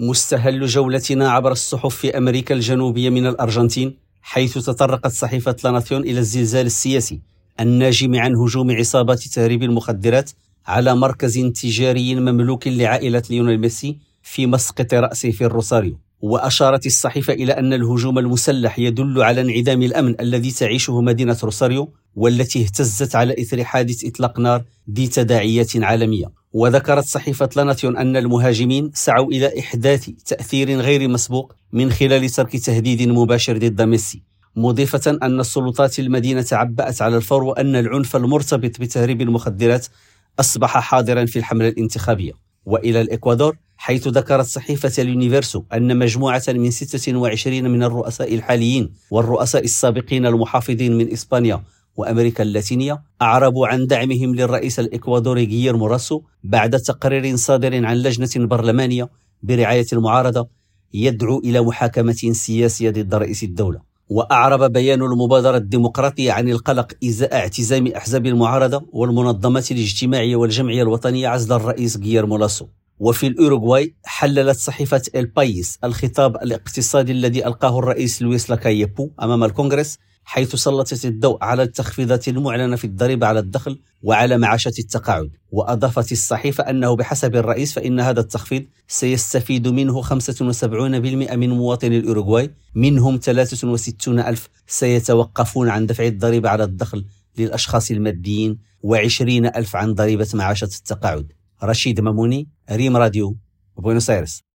مستهل جولتنا عبر الصحف في أمريكا الجنوبية من الأرجنتين حيث تطرقت صحيفة لاناسيون إلى الزلزال السياسي الناجم عن هجوم عصابات تهريب المخدرات على مركز تجاري مملوك لعائلة ليونيل ميسي في مسقط رأسه في الروساريو وأشارت الصحيفة إلى أن الهجوم المسلح يدل على انعدام الأمن الذي تعيشه مدينة روساريو والتي اهتزت على إثر حادث إطلاق نار ذي تداعيات عالمية. وذكرت صحيفة لاناسيون أن المهاجمين سعوا إلى إحداث تأثير غير مسبوق من خلال ترك تهديد مباشر ضد ميسي مضيفة أن السلطات المدينة عبأت على الفور وأن العنف المرتبط بتهريب المخدرات أصبح حاضرا في الحملة الانتخابية. وإلى الإكوادور حيث ذكرت صحيفة اليونيفرسو أن مجموعة من 26 من الرؤساء الحاليين والرؤساء السابقين المحافظين من إسبانيا وأمريكا اللاتينية أعربوا عن دعمهم للرئيس الإكوادوري غييرمو لاسو بعد تقرير صادر عن لجنة برلمانية برعاية المعارضة يدعو إلى محاكمة سياسية ضد رئيس الدولة. وأعرب بيان المبادرة الديمقراطية عن القلق إزاء اعتزام أحزاب المعارضة والمنظمات الاجتماعية والجمعية الوطنية عزل الرئيس غييرمو لاسو وفي الأوروغواي حللت صحيفة البايس الخطاب الاقتصادي الذي ألقاه الرئيس لويس لاكايي بو أمام الكونغرس حيث سلطت الضوء على التخفيضات المعلنة في الضريبة على الدخل وعلى معاشات التقاعد. وأضافت الصحيفة أنه بحسب الرئيس فإن هذا التخفيض سيستفيد منه 75% من مواطني الأوروغواي منهم 63 ألف سيتوقفون عن دفع الضريبة على الدخل للأشخاص الماديين و20 ألف عن ضريبة معاشات التقاعد. رشيد ماموني ريم راديو بوينوس ايرس